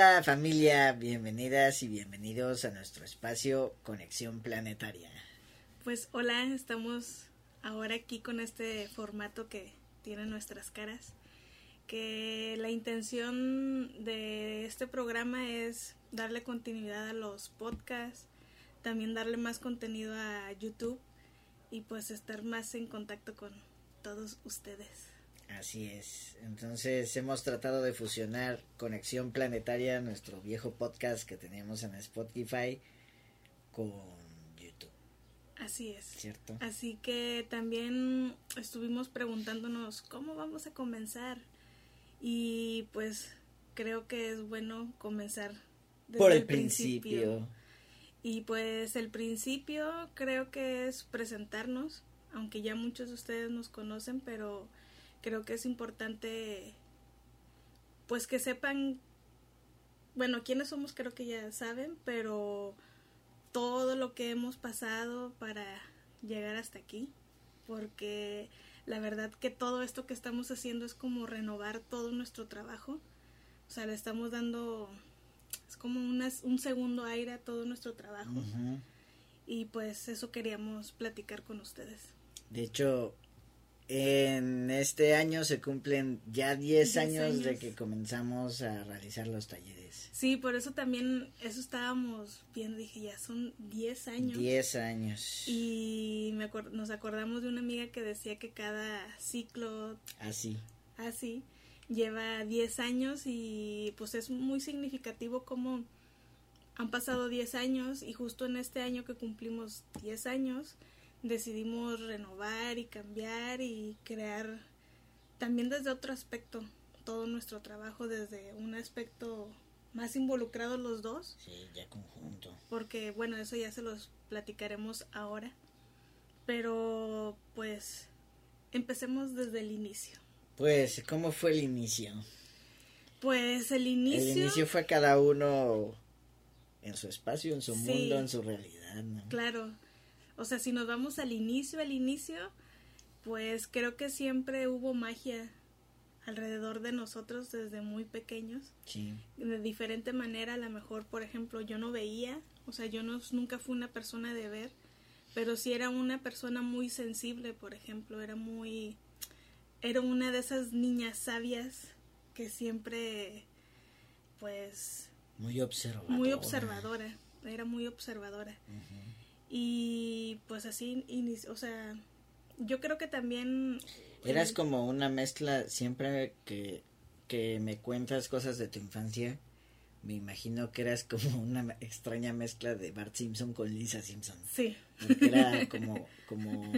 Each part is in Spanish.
Hola familia, bienvenidas y bienvenidos a nuestro espacio Conexión Planetaria. Pues hola, estamos ahora aquí con este formato que tiene nuestras caras, que la intención de este programa es darle continuidad a los podcasts, también darle más contenido a YouTube y pues estar más en contacto con todos ustedes. Así es. Entonces hemos tratado de fusionar Conexión Planetaria, nuestro viejo podcast que teníamos en Spotify, con YouTube. Así es. ¿Cierto? Así que también estuvimos preguntándonos cómo vamos a comenzar. Y pues creo que es bueno comenzar desde por el, principio. Y pues el principio creo que es presentarnos, aunque ya muchos de ustedes nos conocen, pero creo que es importante pues que sepan bueno quiénes somos creo que ya saben pero todo lo que hemos pasado para llegar hasta aquí porque la verdad que todo esto que estamos haciendo es como renovar todo nuestro trabajo. O sea le estamos dando es como un segundo aire a todo nuestro trabajo. Y pues eso queríamos platicar con ustedes. De hecho en este año se cumplen ya 10 años, de que comenzamos a realizar los talleres. Sí, por eso también eso estábamos viendo, dije, ya son 10 años. 10 años. Y me nos acordamos de una amiga que decía que cada ciclo... Así. Así, lleva 10 años y pues es muy significativo como han pasado 10 años y justo en este año que cumplimos 10 años decidimos renovar y cambiar y crear también desde otro aspecto todo nuestro trabajo desde un aspecto más involucrado los dos. Sí, ya conjunto. Porque bueno, eso ya se los platicaremos ahora. Pero pues empecemos desde el inicio. Pues, ¿cómo fue el inicio? Pues el inicio... El inicio fue cada uno en su espacio, en su mundo, en su realidad, ¿no? Claro. O sea, si nos vamos al inicio, al inicio, pues creo que siempre hubo magia alrededor de nosotros desde muy pequeños. Sí. De diferente manera, a lo mejor, por ejemplo, yo no veía, o sea, yo no, nunca fui una persona de ver, pero sí era una persona muy sensible, por ejemplo, era muy... Era una de esas niñas sabias que siempre, pues... Muy observadora. Muy observadora, era muy observadora. Y pues así, o sea, yo creo que también... Eras como una mezcla, siempre que, que me cuentas cosas de tu infancia, me imagino que eras como una extraña mezcla de Bart Simpson con Lisa Simpson. Sí. Porque era como, como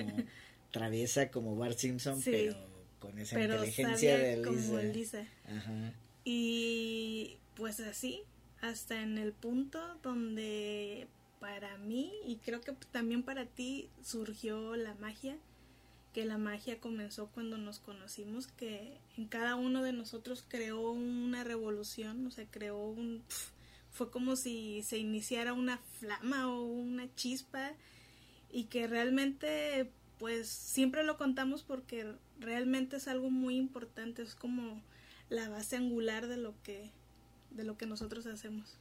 traviesa como Bart Simpson, pero con esa inteligencia de Lisa. Como Lisa. Ajá. Y pues así, hasta en el punto donde para mí y creo que también para ti surgió la magia, que la magia comenzó cuando nos conocimos, que en cada uno de nosotros creó una revolución, o sea, creó un... fue como si se iniciara una flama o una chispa y que realmente pues siempre lo contamos porque realmente es algo muy importante, es como la base angular de lo que de lo que nosotros hacemos.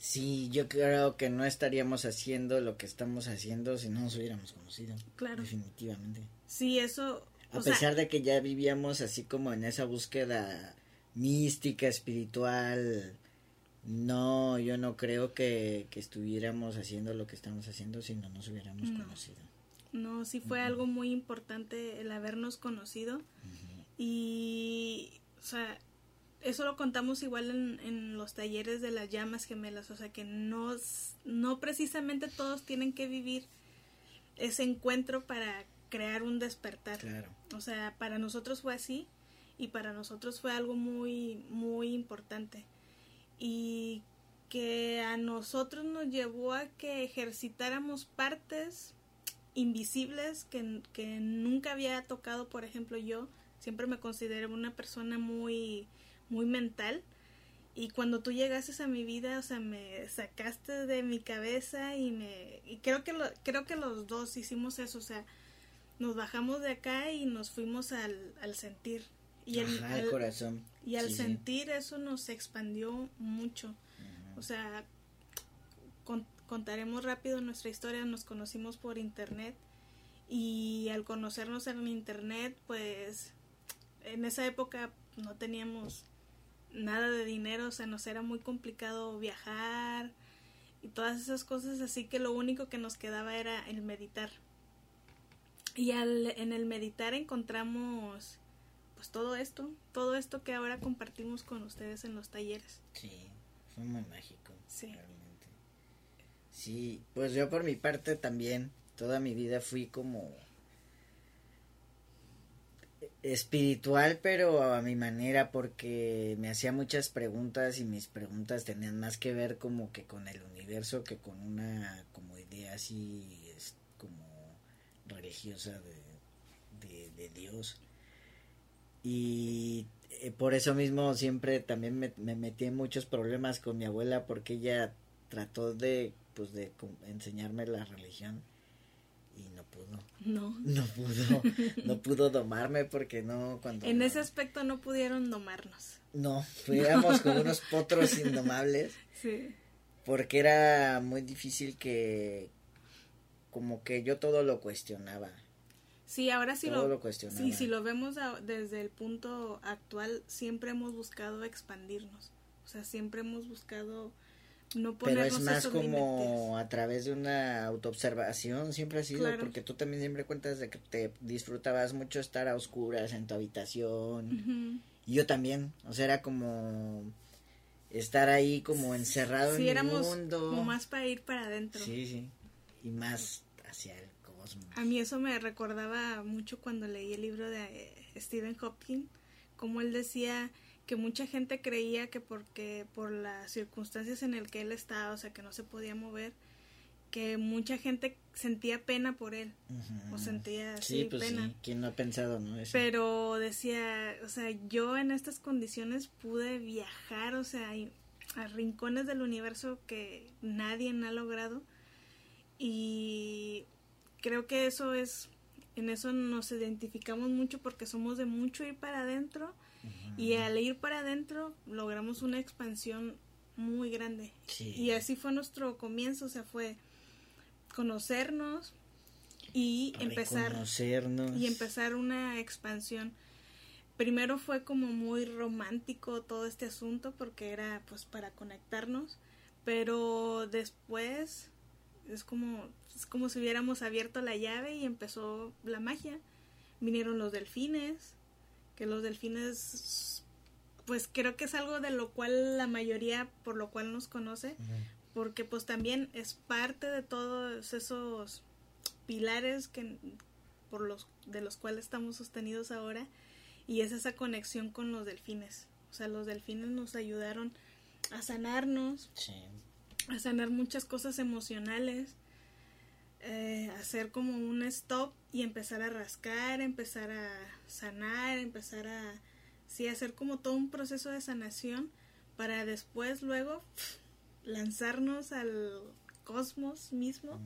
Sí, yo creo que no estaríamos haciendo lo que estamos haciendo si no nos hubiéramos conocido. Claro. Definitivamente. Sí, eso. A pesar de que ya vivíamos así como en esa búsqueda mística, espiritual, no, yo no creo que, estuviéramos haciendo lo que estamos haciendo si no nos hubiéramos conocido. No, sí fue algo muy importante el habernos conocido. Y, o sea, eso lo contamos igual en, en, los talleres de las llamas gemelas, o sea que no, no precisamente todos tienen que vivir ese encuentro para crear un despertar. Claro. O sea, para nosotros fue así y para nosotros fue algo muy, muy importante. Y que a nosotros nos llevó a que ejercitáramos partes invisibles que, que nunca había tocado, por ejemplo, yo siempre me consideré una persona muy muy mental. Y cuando tú llegaste a mi vida, o sea, me sacaste de mi cabeza y me... Y creo que, lo, creo que los dos hicimos eso, o sea, nos bajamos de acá y nos fuimos al, al sentir. Y el, corazón. Y al Sí, sí. sentir eso nos expandió mucho. O sea, con- contaremos rápido nuestra historia, nos conocimos por internet y al conocernos en internet, pues en esa época no teníamos nada de dinero, o sea, nos era muy complicado viajar y todas esas cosas, así que lo único que nos quedaba era el meditar. Y al, en el meditar encontramos pues todo esto, todo esto que ahora compartimos con ustedes en los talleres. Sí, fue muy mágico. Sí. Realmente. Sí, pues yo por mi parte también, toda mi vida fui como espiritual, pero a mi manera, porque me hacía muchas preguntas y mis preguntas tenían más que ver como que con el universo que con una como idea así como religiosa de, de, de Dios. Y eh, por eso mismo siempre también me, me metí en muchos problemas con mi abuela porque ella trató de pues de enseñarme la religión pudo No. no pudo no pudo domarme porque no cuando En ese aspecto no pudieron domarnos. no fuéramos como unos potros indomables Sí. porque era muy difícil que como que yo todo lo cuestionaba Sí, ahora sí todo lo, lo cuestionaba sí, si lo vemos a- desde el punto actual, siempre hemos buscado expandirnos. O sea, siempre hemos buscado no pero es más esos como a través de una autoobservación siempre ha sido Claro. porque tú también siempre cuentas de que te disfrutabas mucho estar a oscuras en tu habitación. Y yo también o sea era como estar ahí como encerrado Sí, en mi mundo. como más para ir para adentro. sí sí. Y más hacia el cosmos. A mí eso me recordaba mucho cuando leí el libro de Stephen Hopkins, como él decía que mucha gente creía que porque por las circunstancias en el que él estaba, o sea, que no se podía mover, que mucha gente sentía pena por él, o sentía sí pues pena. sí quién no ha pensado no Eso. Pero decía, o sea, yo en estas condiciones pude viajar, o sea, a rincones del universo que nadie ha logrado. Y creo que eso es, en eso nos identificamos mucho porque somos de mucho ir para adentro. Y al ir para adentro logramos una expansión muy grande. Sí. Y así fue nuestro comienzo, o sea, fue conocernos y empezar y empezar una expansión. Primero fue como muy romántico todo este asunto porque era pues para conectarnos, pero después es como es como si hubiéramos abierto la llave y empezó la magia. Vinieron los delfines, que los delfines pues creo que es algo de lo cual la mayoría por lo cual nos conoce, porque pues también es parte de todos esos pilares que por los de los cuales estamos sostenidos ahora y es esa conexión con los delfines. O sea, los delfines nos ayudaron a sanarnos, sí a sanar muchas cosas emocionales, eh, hacer como un stop y empezar a rascar, empezar a sanar, empezar a sí hacer como todo un proceso de sanación para después luego lanzarnos al cosmos mismo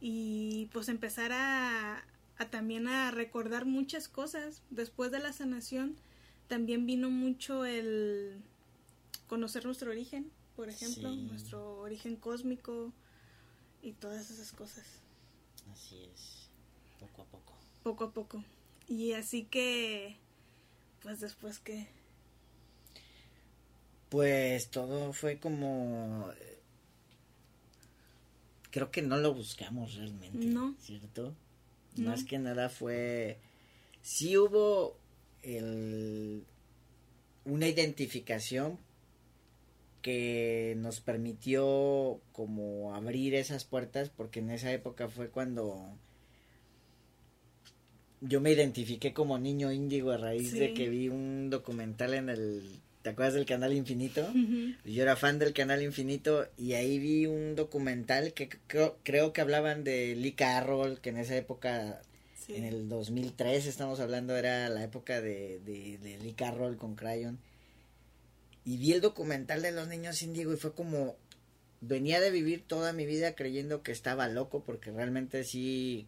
y pues empezar a, a también a recordar muchas cosas después de la sanación también vino mucho el conocer nuestro origen por ejemplo Sí. nuestro origen cósmico y todas esas cosas así es poco a poco poco a poco y así que pues después que Pues todo fue como... eh, Creo que no lo buscamos realmente. No. ¿Cierto? No. Más que nada fue... Sí hubo el... una identificación que nos permitió como abrir esas puertas porque en esa época fue cuando yo me identifiqué como niño índigo a raíz de que vi un documental en el ¿te acuerdas del canal Infinito? Yo era fan del canal Infinito y ahí vi un documental que creo, creo que hablaban de Lee Carroll, que en esa época, Sí. en el 2003 estamos hablando, era la época de, de, de Lee Carroll con Crayon. Y vi el documental de los niños índigo y fue como, venía de vivir toda mi vida creyendo que estaba loco, porque realmente sí,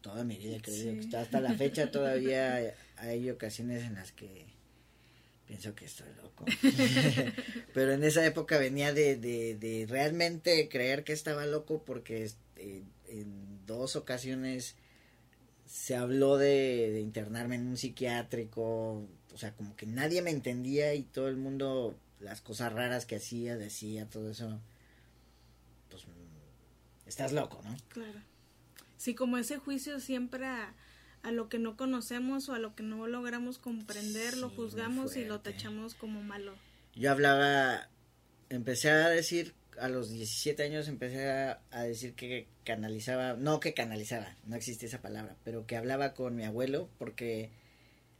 toda mi vida he creído Sí. que estaba hasta la fecha todavía hay ocasiones en las que pienso que estoy loco. Pero en esa época venía de, de, de, realmente creer que estaba loco porque este, en dos ocasiones se habló de, de, internarme en un psiquiátrico, o sea, como que nadie me entendía y todo el mundo, las cosas raras que hacía, decía, todo eso, pues estás loco, ¿no? Claro. Sí, como ese juicio siempre a, a lo que no conocemos o a lo que no logramos comprender, lo juzgamos y lo tachamos como malo. Yo hablaba, empecé a decir, a los 17 años empecé a, a, decir que canalizaba, no que canalizaba, no existe esa palabra, pero que hablaba con mi abuelo porque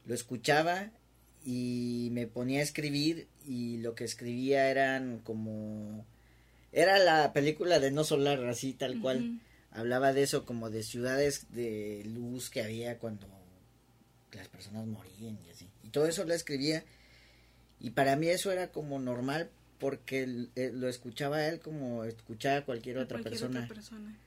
lo escuchaba y me ponía a escribir y lo que escribía eran como... Era la película de No Solar, así tal cual hablaba de eso como de ciudades de luz que había cuando las personas morían y así. Y todo eso lo escribía y para mí eso era como normal porque eh, lo escuchaba él como escuchaba cualquier, otra, cualquier persona. otra persona.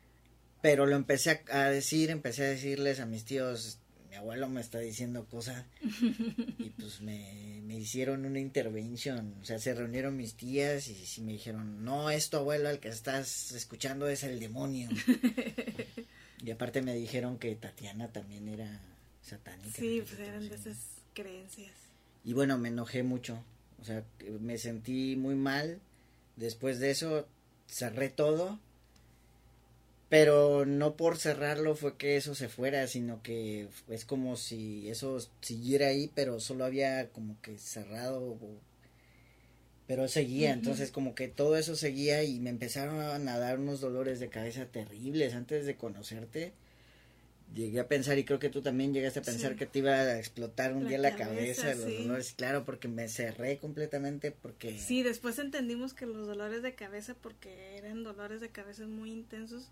Pero lo empecé a, a, decir, empecé a decirles a mis tíos, mi abuelo me está diciendo cosas y pues me, me, hicieron una intervención, o sea, se reunieron mis tías y, y me dijeron, no, es tu abuelo el que estás escuchando es el demonio. y aparte me dijeron que Tatiana también era satánica. Sí, pues eran de esas creencias. Y bueno, me enojé mucho, o sea, me sentí muy mal, después de eso cerré todo pero no por cerrarlo fue que eso se fuera, sino que es como si eso siguiera ahí, pero solo había como que cerrado, pero seguía, uh -huh. entonces como que todo eso seguía y me empezaron a dar unos dolores de cabeza terribles antes de conocerte. Llegué a pensar, y creo que tú también llegaste a pensar sí. que te iba a explotar un la día la cabeza, cabeza, los sí. dolores, claro, porque me cerré completamente, porque... Sí, después entendimos que los dolores de cabeza, porque eran dolores de cabeza muy intensos,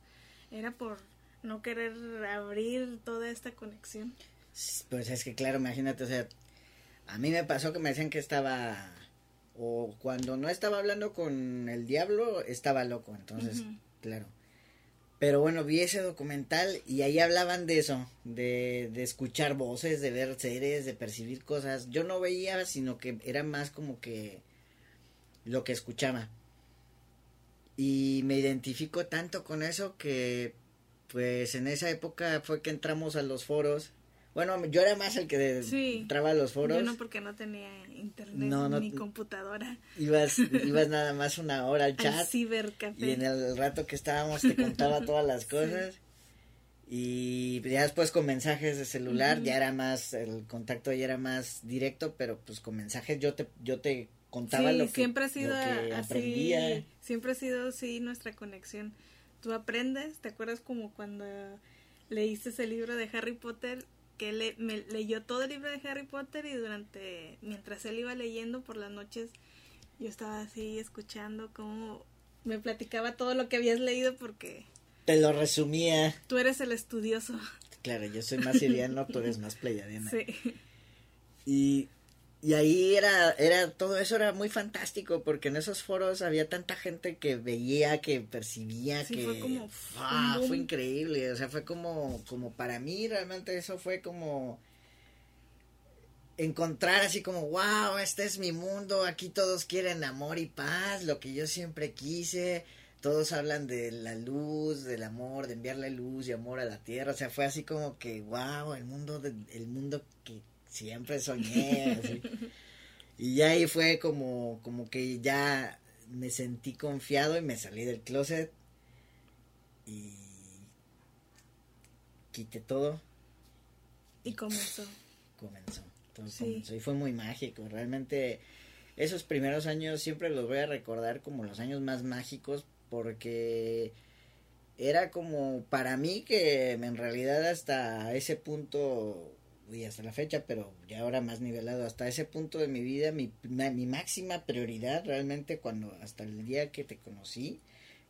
era por no querer abrir toda esta conexión. Pues es que claro, imagínate, o sea, a mí me pasó que me decían que estaba o cuando no estaba hablando con el diablo estaba loco, entonces, uh -huh. claro. Pero bueno, vi ese documental y ahí hablaban de eso, de, de escuchar voces, de ver seres, de percibir cosas. Yo no veía, sino que era más como que lo que escuchaba y me identifico tanto con eso que pues en esa época fue que entramos a los foros. Bueno yo era más el que sí, entraba a los foros. yo no porque no tenía internet no, no, ni computadora. ibas ibas nada más una hora al chat al cibercafé. y en el rato que estábamos te contaba todas las cosas. Sí. y ya después con mensajes de celular uh -huh. ya era más el contacto ya era más directo pero pues con mensajes yo te yo te contaba sí, lo que, siempre ha sido lo así, aprendía. Siempre ha sido así nuestra conexión. Tú aprendes, ¿te acuerdas como cuando leíste ese libro de Harry Potter? Que le, me leyó todo el libro de Harry Potter y durante, mientras él iba leyendo por las noches, yo estaba así escuchando cómo me platicaba todo lo que habías leído porque... Te lo resumía. Tú eres el estudioso. Claro, yo soy más iriano, tú eres más pleiadiana. Sí. Y y ahí era, era, todo eso era muy fantástico, porque en esos foros había tanta gente que veía, que percibía, sí, que... Fue como... Fue increíble, o sea, fue como, como para mí realmente eso fue como encontrar así como, wow, este es mi mundo, aquí todos quieren amor y paz, lo que yo siempre quise, todos hablan de la luz, del amor, de enviarle luz y amor a la tierra, o sea, fue así como que, wow, el mundo, de, el mundo que siempre soñé así. y ya ahí fue como como que ya me sentí confiado y me salí del closet y quité todo y comenzó comenzó entonces sí. comenzó y fue muy mágico realmente esos primeros años siempre los voy a recordar como los años más mágicos porque era como para mí que en realidad hasta ese punto y hasta la fecha, pero ya ahora más nivelado. Hasta ese punto de mi vida, mi, mi máxima prioridad realmente cuando hasta el día que te conocí,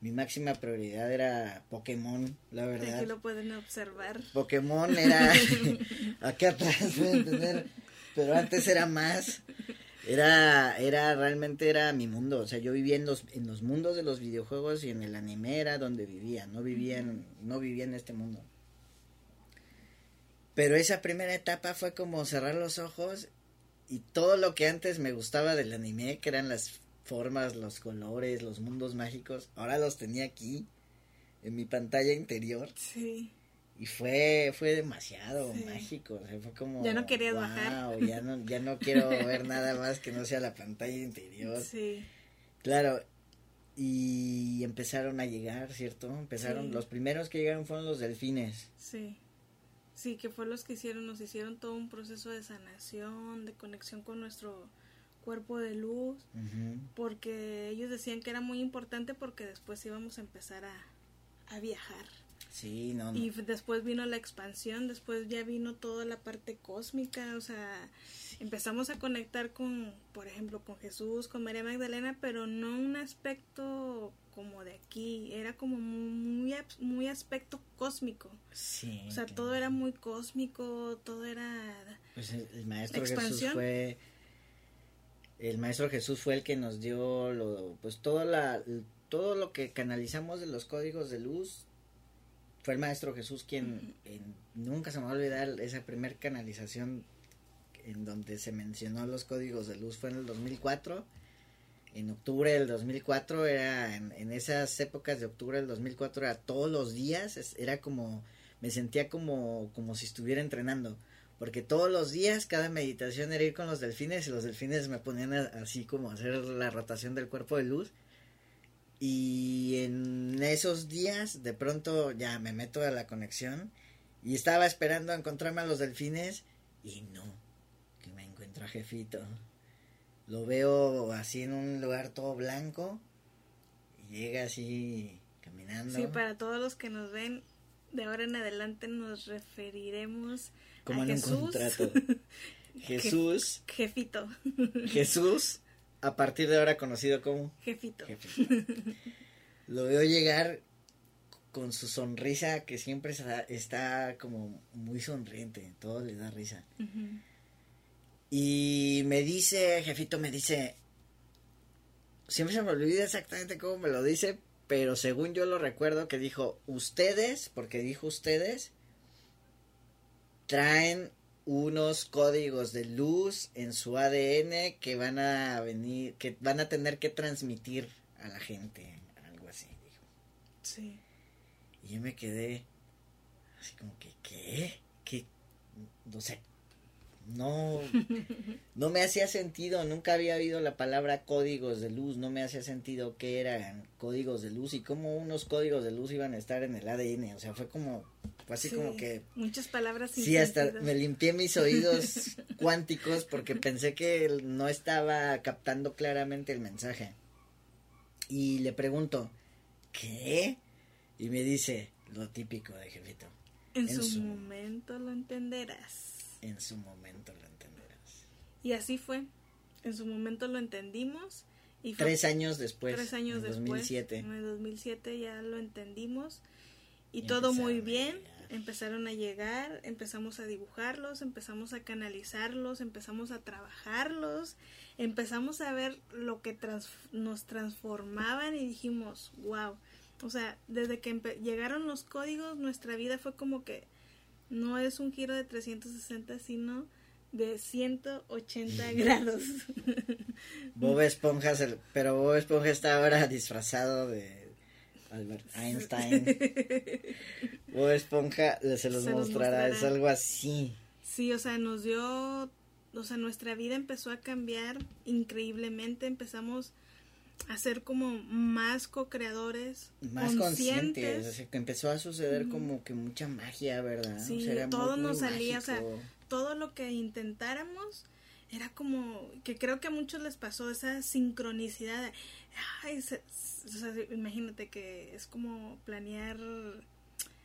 mi máxima prioridad era Pokémon, la verdad. Aquí lo pueden observar. Pokémon era acá atrás, pueden tener, pero antes era más. Era, era, realmente era mi mundo, o sea, yo vivía en los, en los mundos de los videojuegos y en el anime era donde vivía, no vivía en, no vivía en este mundo. Pero esa primera etapa fue como cerrar los ojos y todo lo que antes me gustaba del anime, que eran las formas, los colores, los mundos mágicos, ahora los tenía aquí, en mi pantalla interior. Sí. Y fue, fue demasiado mágico, o sea, fue como... Ya no querías bajar. Ya no, ya no quiero ver nada más que no sea la pantalla interior. Sí. Claro, y empezaron a llegar, ¿cierto? Empezaron, los primeros que llegaron fueron los delfines. Sí. Sí, que fue los que hicieron, nos hicieron todo un proceso de sanación, de conexión con nuestro cuerpo de luz, porque ellos decían que era muy importante porque después íbamos a empezar a, a viajar. Sí, no, Y después vino la expansión, después ya vino toda la parte cósmica, o sea, empezamos a conectar con, por ejemplo, con Jesús, con María Magdalena, pero no un aspecto como de aquí, era como muy, muy aspecto cósmico. Sí. O sea, todo era muy cósmico, todo era... Pues el, maestro Jesús fue... El maestro Jesús fue el que nos dio lo, pues todo la, todo lo que canalizamos de los códigos de luz fue el maestro Jesús quien nunca se me va a olvidar esa primer canalización en donde se mencionó los códigos de luz fue en el 2004 en octubre del 2004 era en, esas épocas de octubre del 2004 era todos los días era como me sentía como como si estuviera entrenando porque todos los días cada meditación era ir con los delfines y los delfines me ponían así como hacer la rotación del cuerpo de luz. Y en esos días de pronto ya me meto a la conexión y estaba esperando a encontrarme a los delfines y no Jefito lo veo así en un lugar todo blanco y llega así caminando. Sí, para todos los que nos ven, de ahora en adelante nos referiremos Como a en Jesús. Un contrato. Jesús. Jefito. Jesús, a partir de ahora conocido como Jefito. Lo veo llegar con su sonrisa que siempre está, como muy sonriente, todo le da risa. Y me dice, jefito, me dice, siempre se me olvida exactamente cómo me lo dice, pero según yo lo recuerdo que dijo, ustedes, porque dijo ustedes, traen unos códigos de luz en su ADN que van a venir, que van a tener que transmitir a la gente, algo así, dijo. Sí. Y yo me quedé así como que, ¿qué? ¿Qué? No sé, no, no me hacía sentido, nunca había oído la palabra códigos de luz, no me hacía sentido qué eran códigos de luz y cómo unos códigos de luz iban a estar en el ADN, o sea, fue como, fue así como que... Muchas palabras. sí, hasta me limpié mis oídos cuánticos porque pensé que no estaba captando claramente el mensaje. Y le pregunto, ¿qué? Y me dice, lo típico de jefito. En, su momento lo entenderás en su momento lo entenderás. Y así fue. En su momento lo entendimos. Y tres años después. Tres años en después. 2007. En el 2007 ya lo entendimos. Y, todo muy bien. Empezaron a llegar, empezamos a dibujarlos, empezamos a canalizarlos, empezamos a trabajarlos, empezamos a ver lo que nos transformaban y dijimos, wow. O sea, desde que llegaron los códigos, nuestra vida fue como que no es un giro de 360, sino de 180 grados. Bob Esponja, pero Bob Esponja está ahora disfrazado de Albert Einstein. Bob Esponja se los, mostrará, es algo así. Sí, o sea, nos dio, o sea, nuestra vida empezó a cambiar increíblemente, empezamos hacer como más co-creadores. Más conscientes. que empezó a suceder como que mucha magia, ¿verdad? Sí, todo nos salía, o sea, todo lo que intentáramos era como que creo que a muchos les pasó esa sincronicidad. Ay, o sea, imagínate que es como planear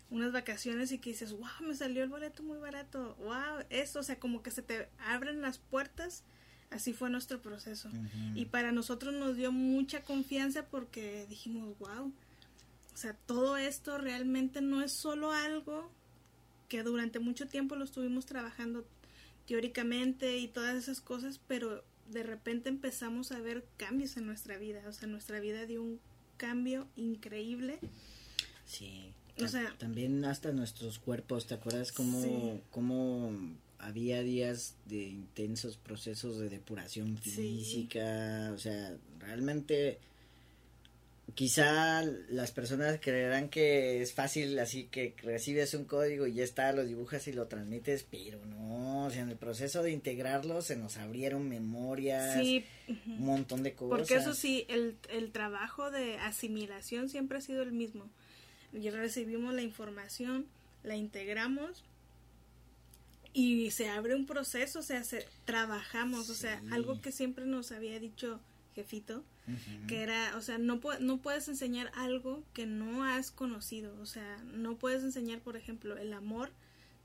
unas vacaciones y que dices, wow, me salió el boleto muy barato, wow, eso, o sea, como que se te abren las puertas Así fue nuestro proceso. Y para nosotros nos dio mucha confianza porque dijimos, wow, o sea, todo esto realmente no es solo algo que durante mucho tiempo lo estuvimos trabajando teóricamente y todas esas cosas, pero de repente empezamos a ver cambios en nuestra vida. O sea, nuestra vida dio un cambio increíble. Sí. O sea, también hasta nuestros cuerpos, ¿te acuerdas cómo, cómo había días de intensos procesos de depuración física, o sea, realmente quizá las personas creerán que es fácil, así que recibes un código y ya está, lo dibujas y lo transmites, pero no, o sea, en el proceso de integrarlo se nos abrieron memorias, un montón de cosas. Porque eso sí, el, el trabajo de asimilación siempre ha sido el mismo. Y recibimos la información, la integramos y se abre un proceso, o sea, trabajamos, o sea, algo que siempre nos había dicho jefito, que era, o sea, no, no puedes enseñar algo que no has conocido, o sea, no puedes enseñar, por ejemplo, el amor,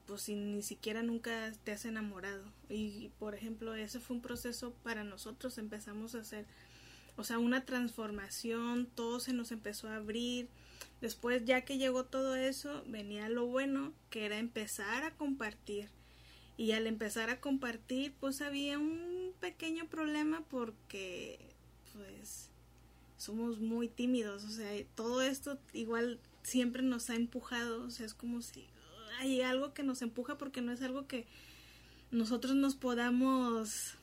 pues si ni siquiera nunca te has enamorado. Y, por ejemplo, ese fue un proceso para nosotros, empezamos a hacer, o sea, una transformación, todo se nos empezó a abrir. Después, ya que llegó todo eso, venía lo bueno, que era empezar a compartir. Y al empezar a compartir, pues había un pequeño problema porque pues somos muy tímidos, o sea, todo esto igual siempre nos ha empujado, o sea, es como si hay algo que nos empuja porque no es algo que nosotros nos podamos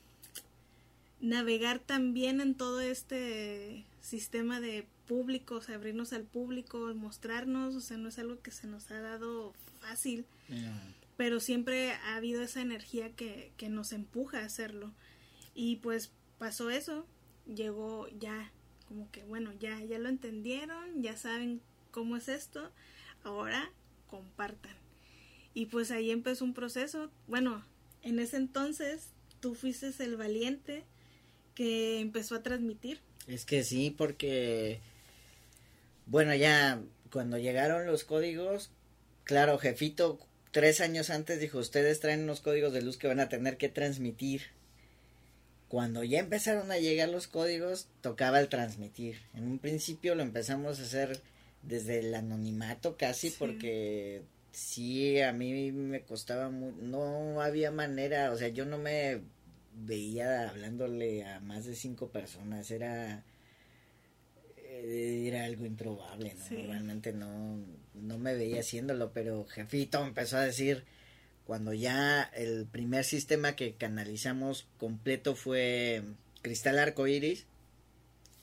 navegar también en todo este sistema de público, o sea, abrirnos al público, mostrarnos, o sea, no es algo que se nos ha dado fácil, pero siempre ha habido esa energía que, que nos empuja a hacerlo. Y pues pasó eso, llegó ya como que bueno, ya ya lo entendieron, ya saben cómo es esto, ahora compartan. Y pues ahí empezó un proceso. Bueno, en ese entonces tú fuiste el valiente que empezó a transmitir. Es que sí, porque bueno, ya cuando llegaron los códigos, claro, jefito tres años antes dijo, ustedes traen unos códigos de luz que van a tener que transmitir cuando ya empezaron a llegar los códigos, tocaba el transmitir. En un principio lo empezamos a hacer desde el anonimato casi porque sí, a mí me costaba no había manera, o sea, yo no me veía hablándole a más de cinco personas, era eh, era algo improbable, ¿no? Realmente no, no me veía haciéndolo, pero Jefito empezó a decir, cuando ya el primer sistema que canalizamos completo fue Cristal Arco Iris.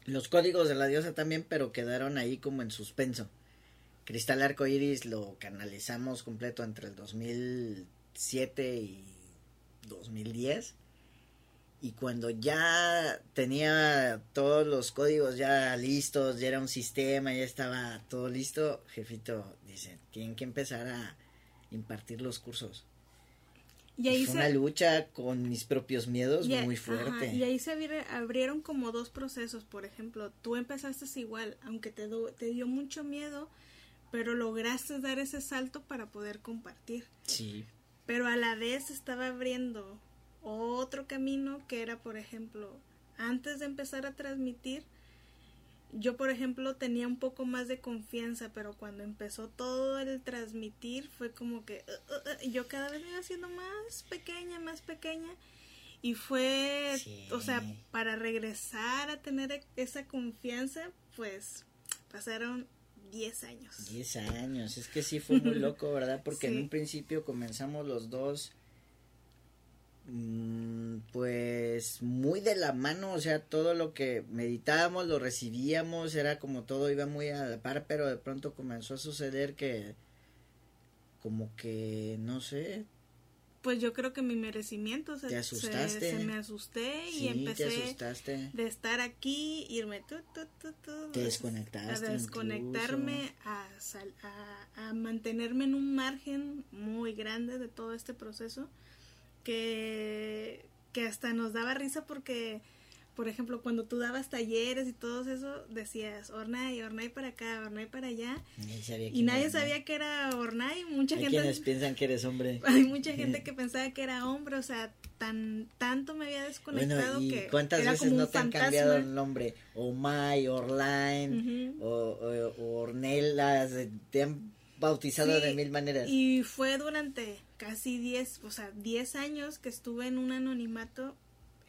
Los códigos de la diosa también, pero quedaron ahí como en suspenso. Cristal Arco Iris lo canalizamos completo entre el 2007 y 2010. Y cuando ya tenía todos los códigos ya listos, ya era un sistema, ya estaba todo listo, jefito dice, tienen que empezar a impartir los cursos. Y ahí Fue una lucha con mis propios miedos muy fuerte. y ahí se abrieron como dos procesos. Por ejemplo, tú empezaste igual, aunque te, te dio mucho miedo, pero lograste dar ese salto para poder compartir. Sí. Pero a la vez estaba abriendo otro camino que era, por ejemplo, antes de empezar a transmitir, yo por ejemplo tenía un poco más de confianza, pero cuando empezó todo el transmitir fue como que uh, uh, uh, yo cada vez me iba haciendo más pequeña, más pequeña y fue, o sea, para regresar a tener esa confianza, pues pasaron 10 años. 10 años, es que sí fue muy loco, ¿verdad? Porque en un principio comenzamos los dos pues muy de la mano, o sea, todo lo que meditábamos lo recibíamos, era como todo iba muy a la par, pero de pronto comenzó a suceder que como que no sé. Pues yo creo que mi merecimiento se, asustaste? se, me asusté y empecé de estar aquí, irme tu, te desconectaste a desconectarme, a, a, a mantenerme en un margen muy grande de todo este proceso que, que hasta nos daba risa porque, por ejemplo, cuando tú dabas talleres y todo eso, decías Ornay, Ornay para acá, Ornay para allá. y nadie sabía que era Ornay. Mucha hay gente. quienes piensan que eres hombre. Hay mucha gente que pensaba que era hombre, o sea, tan tanto me había desconectado bueno, ¿y ¿Cuántas veces no te han cambiado el nombre? Omay, Orline, o, o, Ornelas, te han bautizado de mil maneras. Y fue durante casi 10, o sea, 10 años que estuve en un anonimato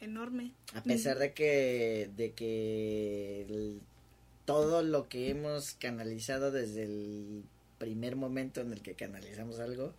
enorme. A pesar de que, de que todo lo que hemos canalizado desde el primer momento en el que canalizamos algo,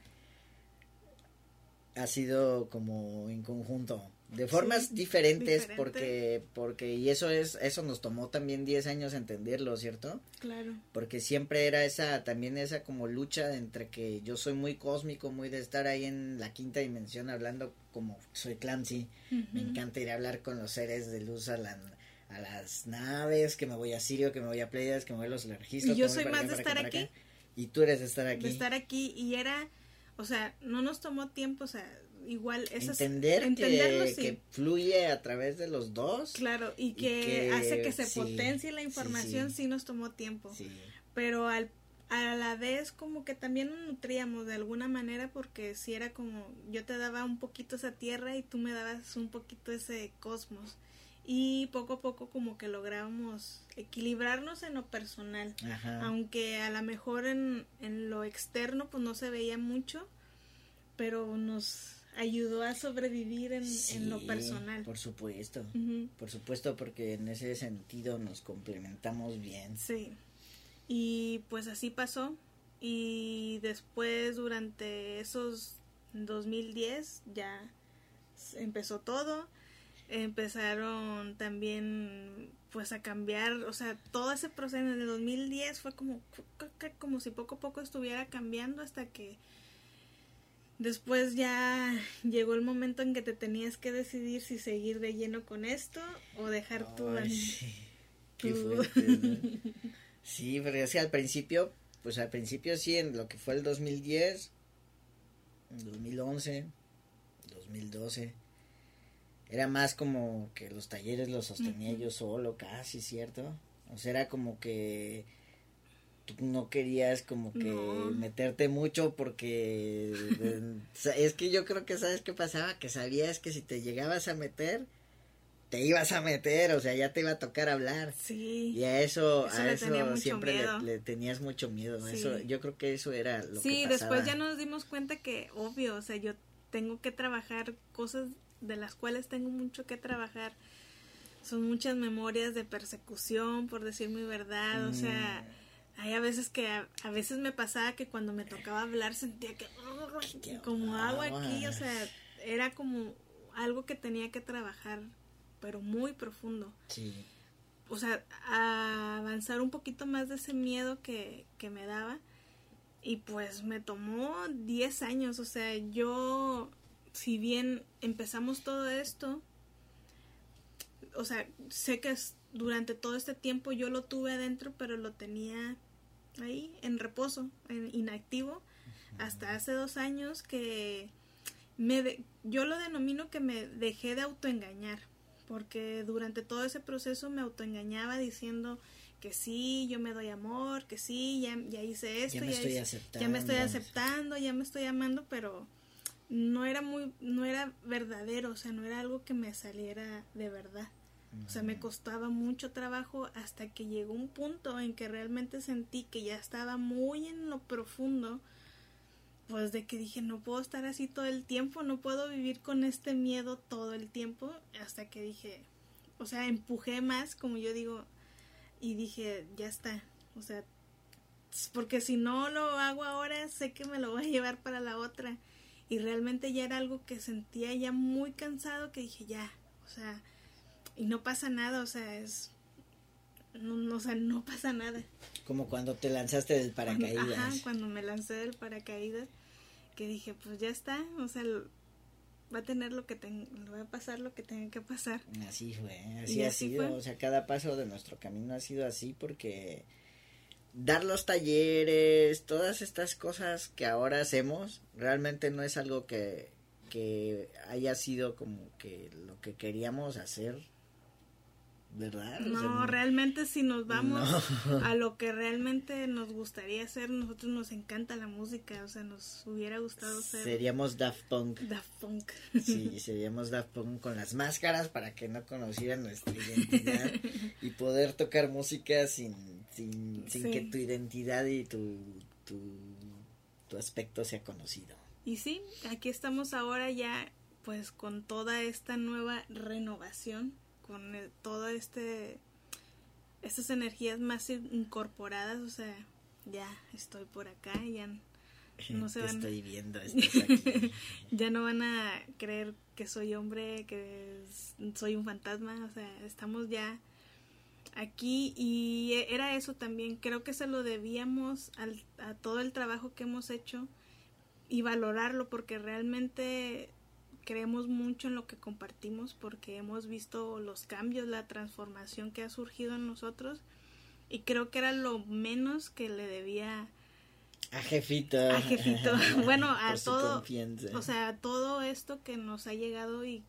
ha sido como en conjunto de formas diferentes diferente. porque porque y eso es eso nos tomó también 10 años entenderlo, ¿cierto? Claro. Porque siempre era esa también esa como lucha entre que yo soy muy cósmico, muy de estar ahí en la quinta dimensión hablando como soy Clancy, me encanta ir a hablar con los seres de luz a la a las naves, que me voy a Sirio, que me voy a Pleiades, que me voy a los registros. Y yo que me voy soy más acá, de acá, estar aquí. Y tú eres de estar aquí. De estar aquí y era, o sea, no nos tomó tiempo, o sea, igual esas Entender entenderlo, que, sí. que fluye a través de los dos. Claro, y que, que- hace que se sí, potencie la información, sí. sí, nos tomó tiempo. Sí. Pero al, a la vez como que también nos nutríamos de alguna manera porque si era como yo te daba un poquito esa tierra y tú me dabas un poquito ese cosmos. Y poco a poco como que lográbamos equilibrarnos en lo personal. Ajá. Aunque a lo mejor en, en lo externo pues no se veía mucho, pero nos ayudó a sobrevivir en, en lo personal. Por supuesto. Por supuesto, porque en ese sentido nos complementamos bien. Sí. Y pues así pasó. Y después durante esos 2010 ya empezó todo. Empezaron también pues a cambiar, o sea, todo ese proceso en el 2010 fue como como si poco a poco estuviera cambiando hasta que después ya llegó el momento en que te tenías que decidir si seguir de lleno con esto o dejar tu Ay, sí. Qué tu- fuerte, ¿no? Sí, pero es que al principio, pues al principio sí, en lo que fue el 2010, 2011, 2012, era más como que los talleres los sostenía yo solo, casi, ¿cierto? O sea, era como que no querías como que No. meterte mucho porque es que yo creo que sabes qué pasaba, que sabías que si te llegabas a meter, te ibas a meter, o sea, ya te iba a tocar hablar. Sí. Y a eso, Eso a le eso siempre le, tenías mucho miedo. Sí. Eso, yo creo que eso era lo sí, que pasaba. después ya nos dimos cuenta que, obvio, o sea, yo tengo que trabajar cosas de las cuales tengo mucho que trabajar. Son muchas memorias de persecución, por decir mi verdad, o sea, Mm. Hay a veces que a, a veces me pasaba que cuando me tocaba hablar sentía que como agua aquí, o sea, era como algo que tenía que trabajar, pero muy profundo. Sí, o sea, a avanzar un poquito más de ese miedo que, que me daba. Y pues me tomó 10 años, o sea, yo, si bien empezamos todo esto, o sea, sé que durante todo este tiempo yo lo tuve adentro, pero lo tenía ahí en reposo, en inactivo, hasta hace dos años que me de- yo lo denomino que me dejé de autoengañar, porque durante todo ese proceso me autoengañaba diciendo que sí, yo me doy amor, que sí, ya, ya hice esto, ya me estoy hice- aceptando. ya me estoy aceptando, ya me estoy amando, pero no era muy, no era verdadero, o sea, no era algo que me saliera de verdad. O sea, me costaba mucho trabajo hasta que llegó un punto en que realmente sentí que ya estaba muy en lo profundo, pues de que dije, no puedo estar así todo el tiempo, no puedo vivir con este miedo todo el tiempo, hasta que dije, o sea, empujé más, como yo digo, y dije, ya está, o sea, porque si no lo hago ahora, sé que me lo voy a llevar para la otra. Y realmente ya era algo que sentía ya muy cansado que dije, ya, o sea, y no pasa nada, o sea, es, no, no, o sea, no pasa nada. Como cuando te lanzaste del paracaídas. Ajá, cuando me lancé del paracaídas, que dije, pues ya está, o sea, va a tener lo que le va a pasar lo que tenga que pasar. Así fue, así ha sido, fue. o sea, cada paso de nuestro camino ha sido así porque dar los talleres, todas estas cosas que ahora hacemos, realmente no es algo que, que haya sido como que lo que queríamos hacer, ¿verdad? O sea, No, realmente si nos vamos no. a lo que realmente nos gustaría hacer, nosotros nos encanta la música, o sea, nos hubiera gustado ser Seríamos Daft Punk. Daft Punk. Sí, seríamos Daft Punk con las máscaras para que no conocieran nuestra identidad y poder tocar música sin, sin, sin Sí. que tu identidad y tu, tu, tu aspecto sea conocido. Y sí, aquí estamos ahora ya pues con toda esta nueva renovación, con el- todo este estas energías más in- incorporadas, o sea, ya estoy por acá, ya no se Te van estoy viendo, estás aquí. ya no van a creer que soy hombre, que soy un fantasma, o sea, estamos ya aquí y e- era eso también, creo que se lo debíamos al- a todo el trabajo que hemos hecho y valorarlo porque realmente creemos mucho en lo que compartimos porque hemos visto los cambios, la transformación que ha surgido en nosotros y creo que era lo menos que le debía A jefito. A jefito. Bueno, a Por todo- o sea, todo esto que nos ha llegado y,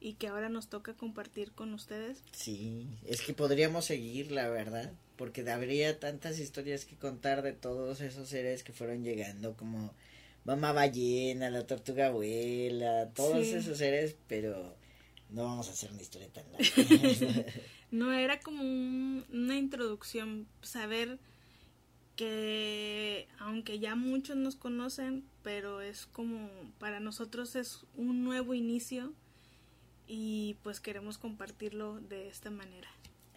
y que ahora nos toca compartir con ustedes. Sí, es que podríamos seguir, la verdad, porque habría tantas historias que contar de todos esos seres que fueron llegando, como Mamá Ballena, la Tortuga Abuela, todos Sí. esos seres, pero no vamos a hacer una historia tan larga. No era como un- una introducción, saber que aunque ya muchos nos conocen, pero es como para nosotros es un nuevo inicio y pues queremos compartirlo de esta manera.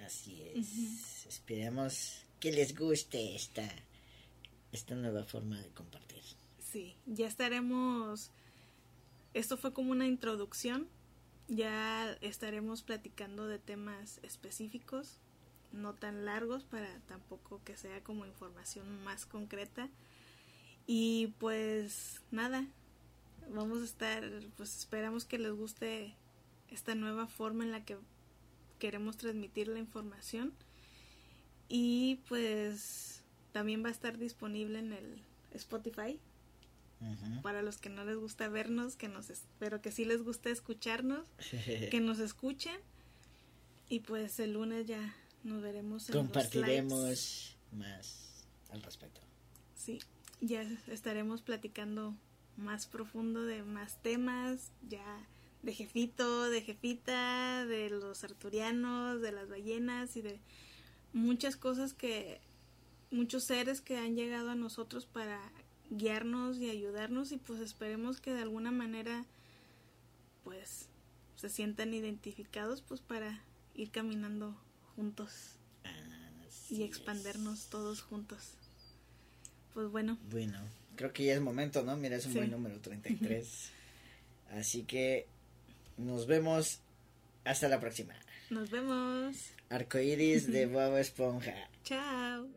Así es. Esperamos que les guste esta, esta nueva forma de compartir. Sí, ya estaremos. Esto fue como una introducción. Ya estaremos platicando de temas específicos, no tan largos para tampoco que sea como información más concreta. Y pues nada, vamos a estar, pues esperamos que les guste esta nueva forma en la que queremos transmitir la información. Y pues también va a estar disponible en el Spotify Para los que no les gusta vernos, que nos es- pero que sí les gusta escucharnos, que nos escuchen y pues el lunes ya nos veremos en los lives. Compartiremos más al respecto. Sí, ya estaremos platicando más profundo de más temas, ya de jefito, de jefita, de los arturianos, de las ballenas y de muchas cosas que muchos seres que han llegado a nosotros para guiarnos y ayudarnos y pues esperemos que de alguna manera pues se sientan identificados pues para ir caminando juntos Así y expandernos es. todos juntos. Pues bueno, Bueno, creo que ya es momento, ¿no? Mira, es un Sí. buen número 33. Así que nos vemos hasta la próxima. nos vemos. Arcoiris de Bob Esponja. Chao.